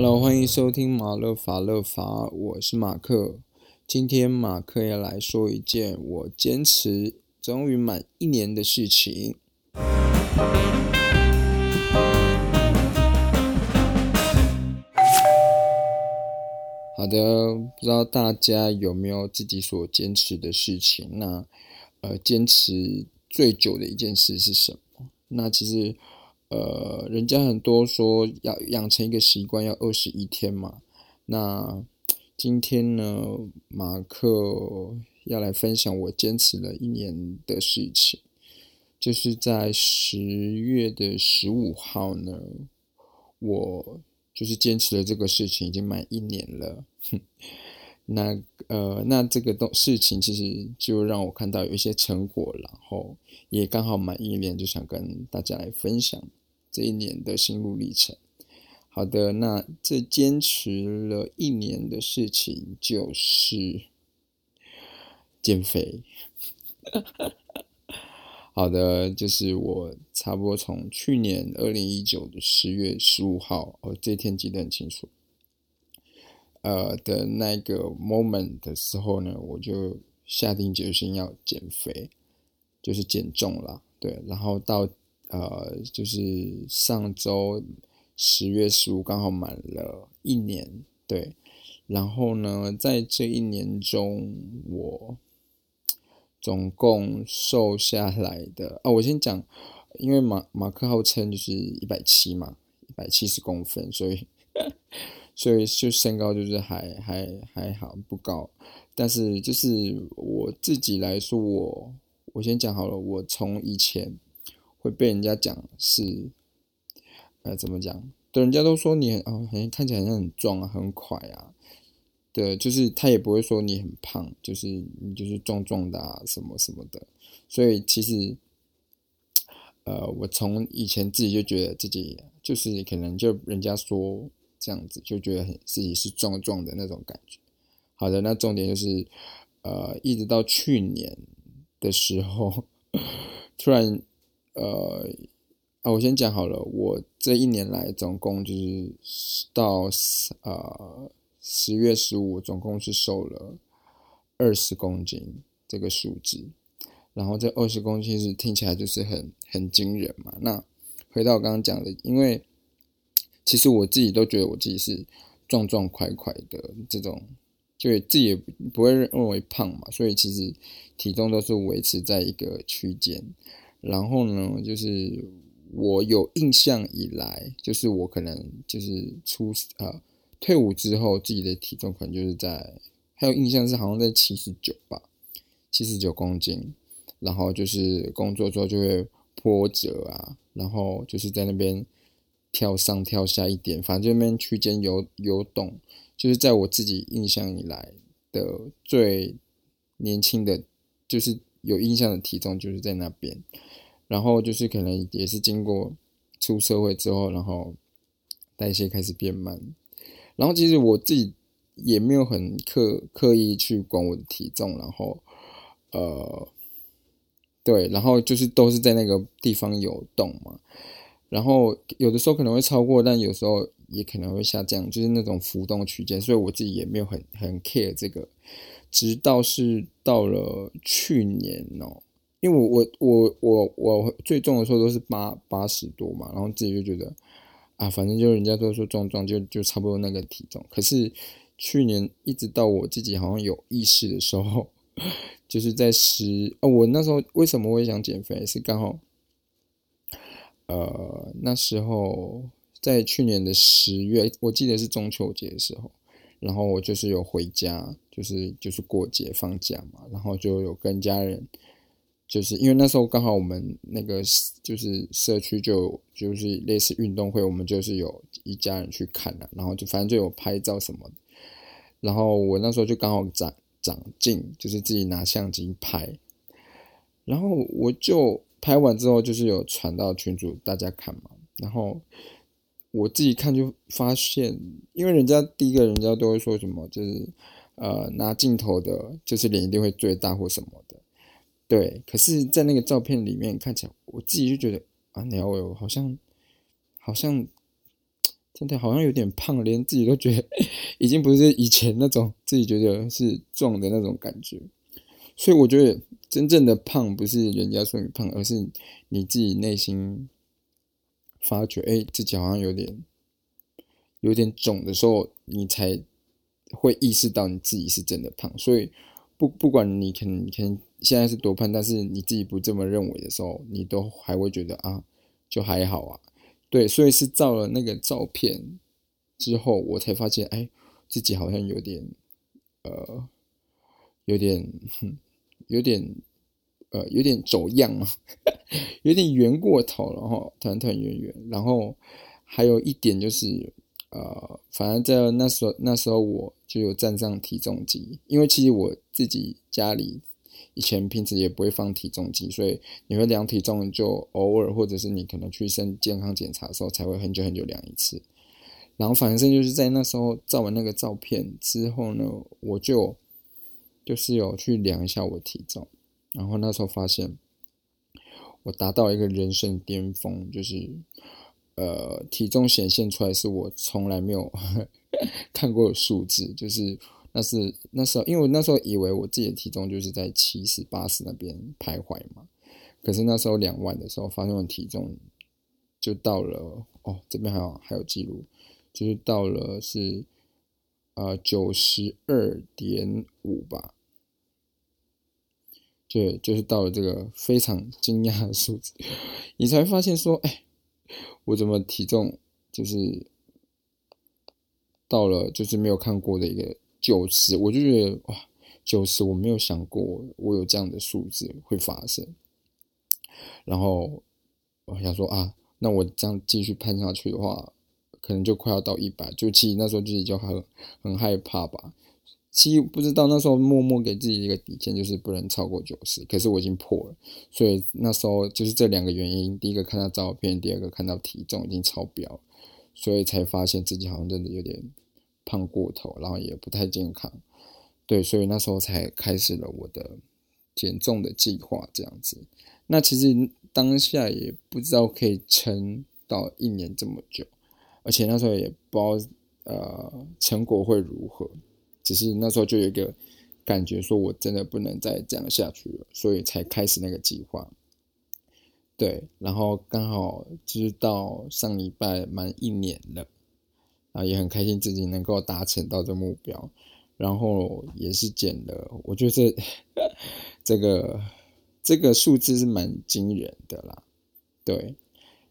Hello，欢迎收听马勒法勒法，我是马克。今天马克要来说一件我坚持终于满一年的事情。好的，不知道大家有没有自己所坚持的事情？那呃，坚持最久的一件事是什么？那其实呃，人家很多说要养成一个习惯要二十一天嘛。那今天呢，马克要来分享我坚持了一年的事情，就是在十月的十五号呢，我。就是坚持了这个事情已经满一年了，那呃，那这个东事情其实就让我看到有一些成果，然后也刚好满一年，就想跟大家来分享这一年的心路历程。好的，那这坚持了一年的事情就是减肥。好的，就是我差不多从去年二零一九的十月十五号，哦，这天记得很清楚，呃的那个 moment 的时候呢，我就下定决心要减肥，就是减重了，对，然后到呃就是上周十月十五刚好满了一年，对，然后呢，在这一年中我。总共瘦下来的啊，我先讲，因为马马克号称就是一百七嘛，一百七十公分，所以 所以就身高就是还还还好不高，但是就是我自己来说，我我先讲好了，我从以前会被人家讲是，呃，怎么讲？对，人家都说你哦，好像看起来像很壮啊，很快啊。对，就是他也不会说你很胖，就是你就是壮壮的啊，什么什么的。所以其实，呃，我从以前自己就觉得自己就是可能就人家说这样子，就觉得很自己是壮壮的那种感觉。好的，那重点就是，呃，一直到去年的时候，突然，呃，啊，我先讲好了，我这一年来总共就是到呃。十月十五，总共是瘦了二十公斤这个数字，然后这二十公斤是听起来就是很很惊人嘛。那回到我刚刚讲的，因为其实我自己都觉得我自己是壮壮快快的这种，就自己也不会认为胖嘛，所以其实体重都是维持在一个区间。然后呢，就是我有印象以来，就是我可能就是出啊。退伍之后，自己的体重可能就是在，还有印象是好像在七十九吧，七十九公斤。然后就是工作之后就会波折啊，然后就是在那边跳上跳下一点，反正那边区间游游动，就是在我自己印象以来的最年轻的，就是有印象的体重就是在那边。然后就是可能也是经过出社会之后，然后代谢开始变慢。然后其实我自己也没有很刻刻意去管我的体重，然后，呃，对，然后就是都是在那个地方游动嘛，然后有的时候可能会超过，但有时候也可能会下降，就是那种浮动区间，所以我自己也没有很很 care 这个，直到是到了去年哦，因为我我我我我最重的时候都是八八十多嘛，然后自己就觉得。啊，反正就是人家都说壮壮就就差不多那个体重，可是去年一直到我自己好像有意识的时候，就是在十哦，我那时候为什么会想减肥？是刚好，呃，那时候在去年的十月，我记得是中秋节的时候，然后我就是有回家，就是就是过节放假嘛，然后就有跟家人。就是因为那时候刚好我们那个就是社区就就是类似运动会，我们就是有一家人去看了，然后就反正就有拍照什么的。然后我那时候就刚好长长进，就是自己拿相机拍。然后我就拍完之后，就是有传到群主大家看嘛。然后我自己看就发现，因为人家第一个人家都会说什么，就是呃拿镜头的，就是脸一定会最大或什么的。对，可是，在那个照片里面看起来，我自己就觉得啊，鸟尾好像好像真的好像有点胖，连自己都觉得已经不是以前那种自己觉得是壮的那种感觉。所以我觉得真正的胖不是人家说你胖，而是你自己内心发觉，哎，自己好像有点有点肿的时候，你才会意识到你自己是真的胖。所以不不管你可能可能现在是多胖，但是你自己不这么认为的时候，你都还会觉得啊，就还好啊。对，所以是照了那个照片之后，我才发现，哎，自己好像有点，呃，有点，有点，呃，有点走样啊，有点圆过头了哈，团团圆圆。然后还有一点就是，呃，反正在那时候，那时候我就有站上体重机，因为其实我自己家里。以前平时也不会放体重机，所以你会量体重就偶尔，或者是你可能去身健康检查的时候才会很久很久量一次。然后反正就是在那时候照完那个照片之后呢，我就就是有去量一下我体重，然后那时候发现我达到一个人生巅峰，就是呃体重显现出来是我从来没有 看过数字，就是。那是那时候，因为我那时候以为我自己的体重就是在七十八十那边徘徊嘛，可是那时候两万的时候，发现我体重就到了哦，这边还有还有记录，就是到了是呃九十二点五吧，对，就是到了这个非常惊讶的数字，你才发现说，哎，我怎么体重就是到了就是没有看过的一个。九十，我就觉得哇，九十我没有想过我有这样的数字会发生。然后我想说啊，那我这样继续攀下去的话，可能就快要到一百。就其实那时候自己就很很害怕吧。其实不知道那时候默默给自己一个底线，就是不能超过九十。可是我已经破了，所以那时候就是这两个原因：第一个看到照片，第二个看到体重已经超标，所以才发现自己好像真的有点。胖过头，然后也不太健康，对，所以那时候才开始了我的减重的计划，这样子。那其实当下也不知道可以撑到一年这么久，而且那时候也不知道呃成果会如何，只是那时候就有一个感觉，说我真的不能再这样下去了，所以才开始那个计划。对，然后刚好就是到上礼拜满一年了。啊，也很开心自己能够达成到这目标，然后也是减了，我觉得这 这个这个数字是蛮惊人的啦，对。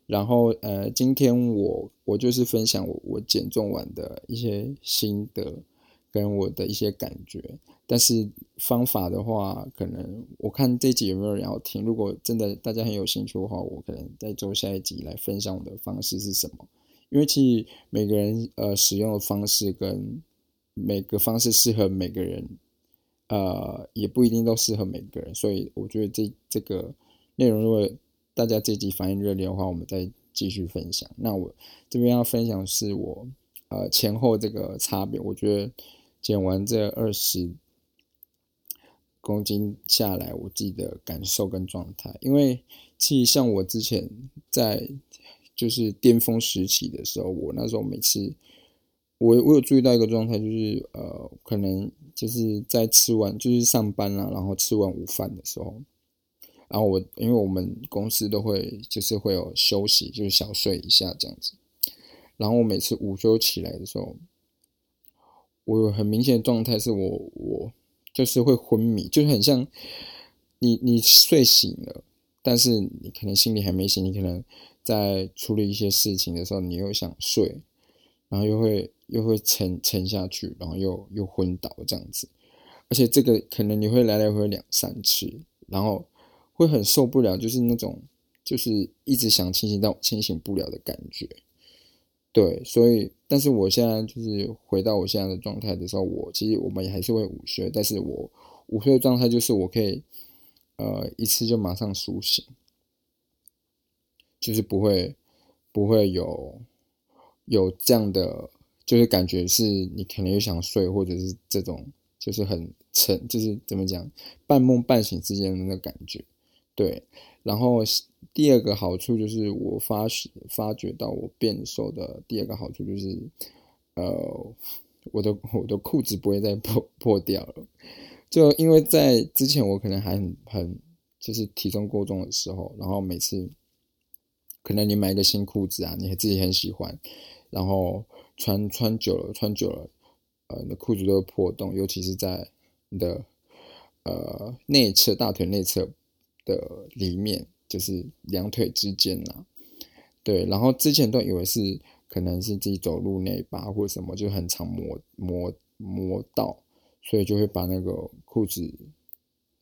然后呃，今天我我就是分享我我减重完的一些心得跟我的一些感觉，但是方法的话，可能我看这集有没有人要听，如果真的大家很有兴趣的话，我可能再做下一集来分享我的方式是什么。因为其实每个人呃使用的方式跟每个方式适合每个人，呃也不一定都适合每个人，所以我觉得这这个内容如果大家这集反应热烈的话，我们再继续分享。那我这边要分享是我呃前后这个差别，我觉得减完这二十公斤下来，我自己的感受跟状态，因为其实像我之前在。就是巅峰时期的时候，我那时候每次，我我有注意到一个状态，就是呃，可能就是在吃完就是上班了，然后吃完午饭的时候，然后我因为我们公司都会就是会有休息，就是小睡一下这样子，然后我每次午休起来的时候，我有很明显的状态是我我就是会昏迷，就是很像你你睡醒了，但是你可能心里还没醒，你可能。在处理一些事情的时候，你又想睡，然后又会又会沉沉下去，然后又又昏倒这样子，而且这个可能你会来来回回两三次，然后会很受不了，就是那种就是一直想清醒但清醒不了的感觉。对，所以但是我现在就是回到我现在的状态的时候，我其实我们也还是会午睡，但是我午睡的状态就是我可以呃一次就马上苏醒。就是不会，不会有有这样的，就是感觉是你可能又想睡，或者是这种，就是很沉，就是怎么讲，半梦半醒之间的那个感觉。对，然后第二个好处就是我发发觉到我变瘦的第二个好处就是，呃，我的我的裤子不会再破破掉了。就因为在之前我可能还很很就是体重过重的时候，然后每次可能你买一个新裤子啊，你自己很喜欢，然后穿穿久了穿久了，呃，你的裤子都会破洞，尤其是在你的呃内侧大腿内侧。的里面就是两腿之间呐，对，然后之前都以为是可能是自己走路内八或者什么，就很常磨磨磨到，所以就会把那个裤子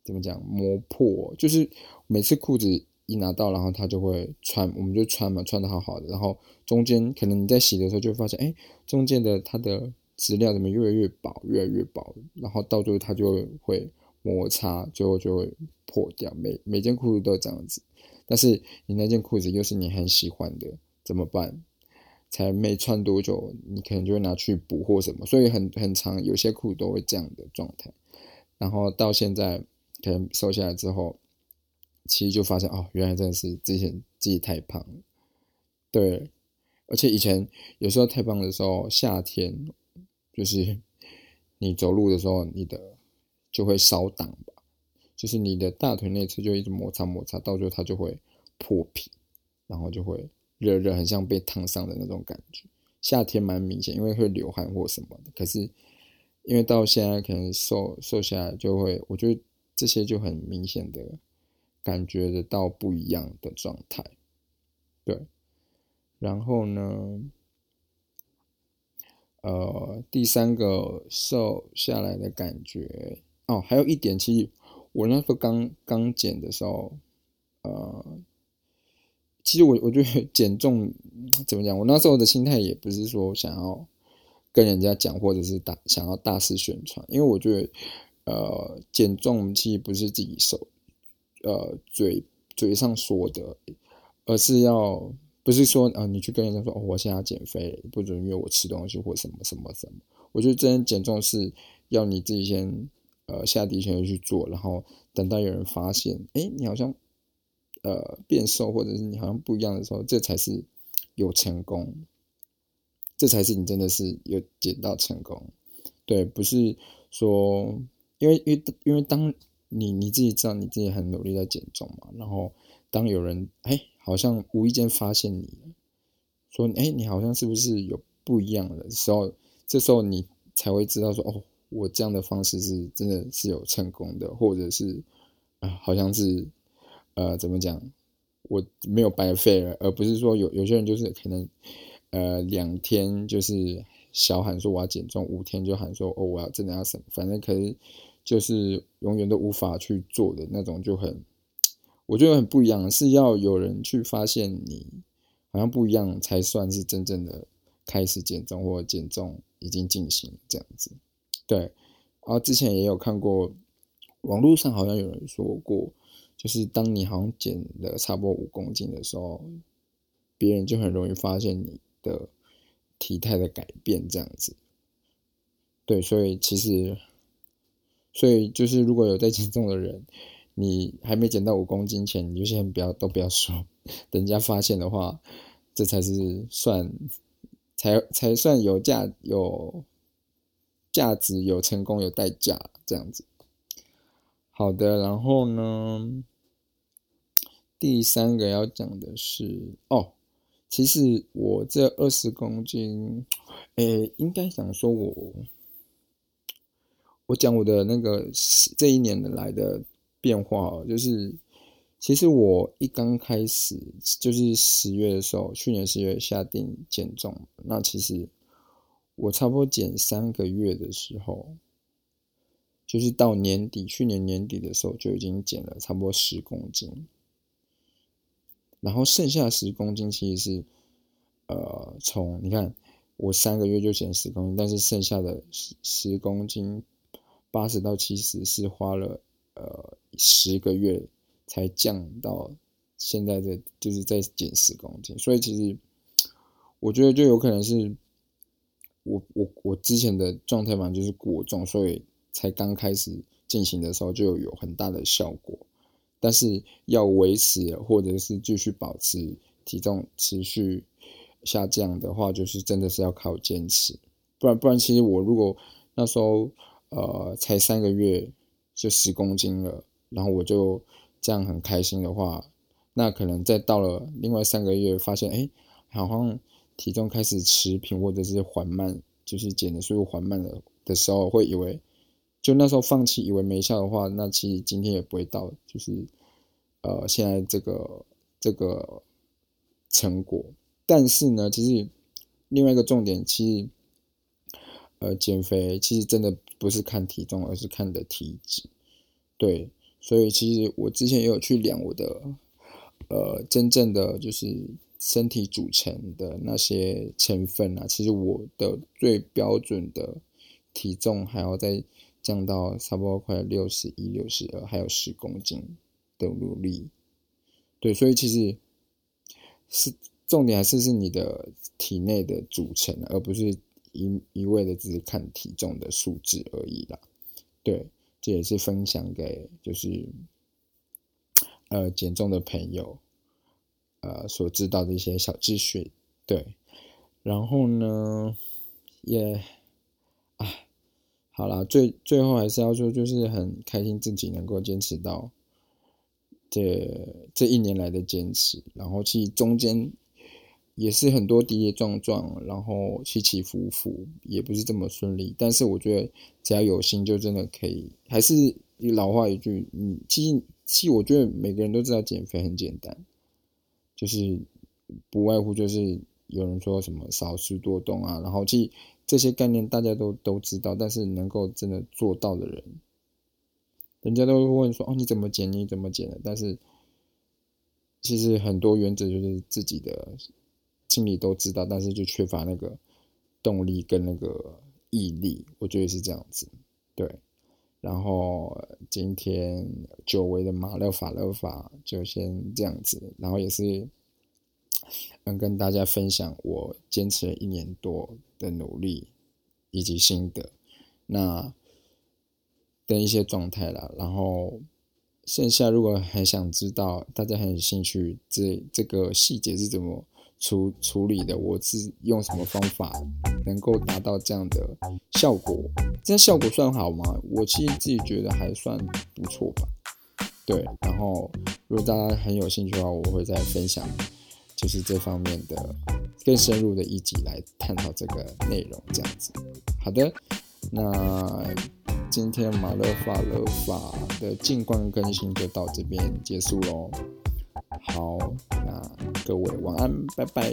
怎么讲磨破，就是每次裤子一拿到，然后他就会穿，我们就穿嘛，穿的好好的，然后中间可能你在洗的时候就会发现，哎，中间的它的质料怎么越来越薄，越来越薄，然后到最后它就会。摩擦最后就会破掉，每每件裤子都这样子。但是你那件裤子又是你很喜欢的，怎么办？才没穿多久，你可能就会拿去补货什么，所以很很长，有些裤都会这样的状态。然后到现在可能瘦下来之后，其实就发现哦，原来真的是之前自己太胖了。对，而且以前有时候太胖的时候，夏天就是你走路的时候，你的。就会烧挡吧，就是你的大腿内侧就一直摩擦摩擦，到最后它就会破皮，然后就会热热，很像被烫伤的那种感觉。夏天蛮明显，因为会流汗或什么的。可是因为到现在可能瘦瘦下来，就会我觉得这些就很明显的感觉得到不一样的状态。对，然后呢？呃，第三个瘦下来的感觉。哦，还有一点，其实我那时候刚刚减的时候，呃，其实我我觉得 减重怎么讲？我那时候的心态也不是说想要跟人家讲，或者是大想要大肆宣传，因为我觉得，呃，减重其实不是自己手，呃，嘴嘴上说的，而是要不是说啊，你去跟人家说哦，我现在要减肥，不准约我吃东西或什么什么什么。我觉得真的减重是要你自己先。呃，下定决心去做，然后等到有人发现，哎，你好像呃变瘦，或者是你好像不一样的时候，这才是有成功，这才是你真的是有减到成功。对，不是说，因为因为因为当你你自己知道你自己很努力在减重嘛，然后当有人哎好像无意间发现你，说哎你好像是不是有不一样的时候，这时候你才会知道说哦。我这样的方式是真的是有成功的，或者是啊，好像是呃，怎么讲，我没有白费了，而不是说有有些人就是可能呃两天就是小喊说我要减重，五天就喊说哦我要真的要什么，反正可是就是永远都无法去做的那种，就很我觉得很不一样，是要有人去发现你好像不一样，才算是真正的开始减重或减重已经进行这样子。对，然后之前也有看过，网络上好像有人说过，就是当你好像减了差不多五公斤的时候，别人就很容易发现你的体态的改变这样子。对，所以其实，所以就是如果有在减重的人，你还没减到五公斤前，你就先不要都不要说，等人家发现的话，这才是算，才才算有价有。价值有成功有代价，这样子。好的，然后呢，第三个要讲的是哦，其实我这二十公斤，诶，应该想说我，我讲我的那个这一年来的变化，就是其实我一刚开始就是十月的时候，去年十月下定减重，那其实。我差不多减三个月的时候，就是到年底，去年年底的时候就已经减了差不多十公斤，然后剩下十公斤其实是，呃，从你看我三个月就减十公斤，但是剩下的十十公斤，八十到七十是花了呃十个月才降到现在的，就是在减十公斤，所以其实我觉得就有可能是。我我我之前的状态嘛，就是过重，所以才刚开始进行的时候就有很大的效果。但是要维持或者是继续保持体重持续下降的话，就是真的是要靠坚持，不然不然，其实我如果那时候呃才三个月就十公斤了，然后我就这样很开心的话，那可能再到了另外三个月，发现哎，好像体重开始持平或者是缓慢，就是减的速度缓慢了的时候，会以为。就那时候放弃，以为没效的话，那其实今天也不会到，就是呃现在这个这个成果。但是呢，其实另外一个重点，其实呃减肥其实真的不是看体重，而是看的体质。对，所以其实我之前也有去量我的呃真正的就是身体组成的那些成分啊，其实我的最标准的体重还要再。降到差不多快六十一、六十二，还有十公斤的努力，对，所以其实是重点还是是你的体内的组成，而不是一一味的只是看体重的数字而已啦。对，这也是分享给就是呃减重的朋友呃所知道的一些小知识。对，然后呢，也啊。好啦，最最后还是要说，就是很开心自己能够坚持到这这一年来的坚持。然后其实中间也是很多跌跌撞撞，然后起起伏伏，也不是这么顺利。但是我觉得只要有心，就真的可以。还是老话一句，嗯，其实其实我觉得每个人都知道减肥很简单，就是不外乎就是有人说什么少吃多动啊，然后其实。这些概念大家都都知道，但是能够真的做到的人，人家都会问说：“哦，你怎么减？你怎么减的？”但是其实很多原则就是自己的心里都知道，但是就缺乏那个动力跟那个毅力。我觉得是这样子，对。然后今天久违的马勒法勒法就先这样子，然后也是。能跟大家分享我坚持了一年多的努力以及心得，那的一些状态了。然后剩下如果还想知道，大家很有兴趣，这这个细节是怎么处处理的，我是用什么方法能够达到这样的效果？这效果算好吗？我其实自己觉得还算不错吧。对，然后如果大家很有兴趣的话，我会再分享。就是这方面的更深入的一集来探讨这个内容，这样子。好的，那今天马勒法勒法的近况更新就到这边结束喽。好，那各位晚安，拜拜。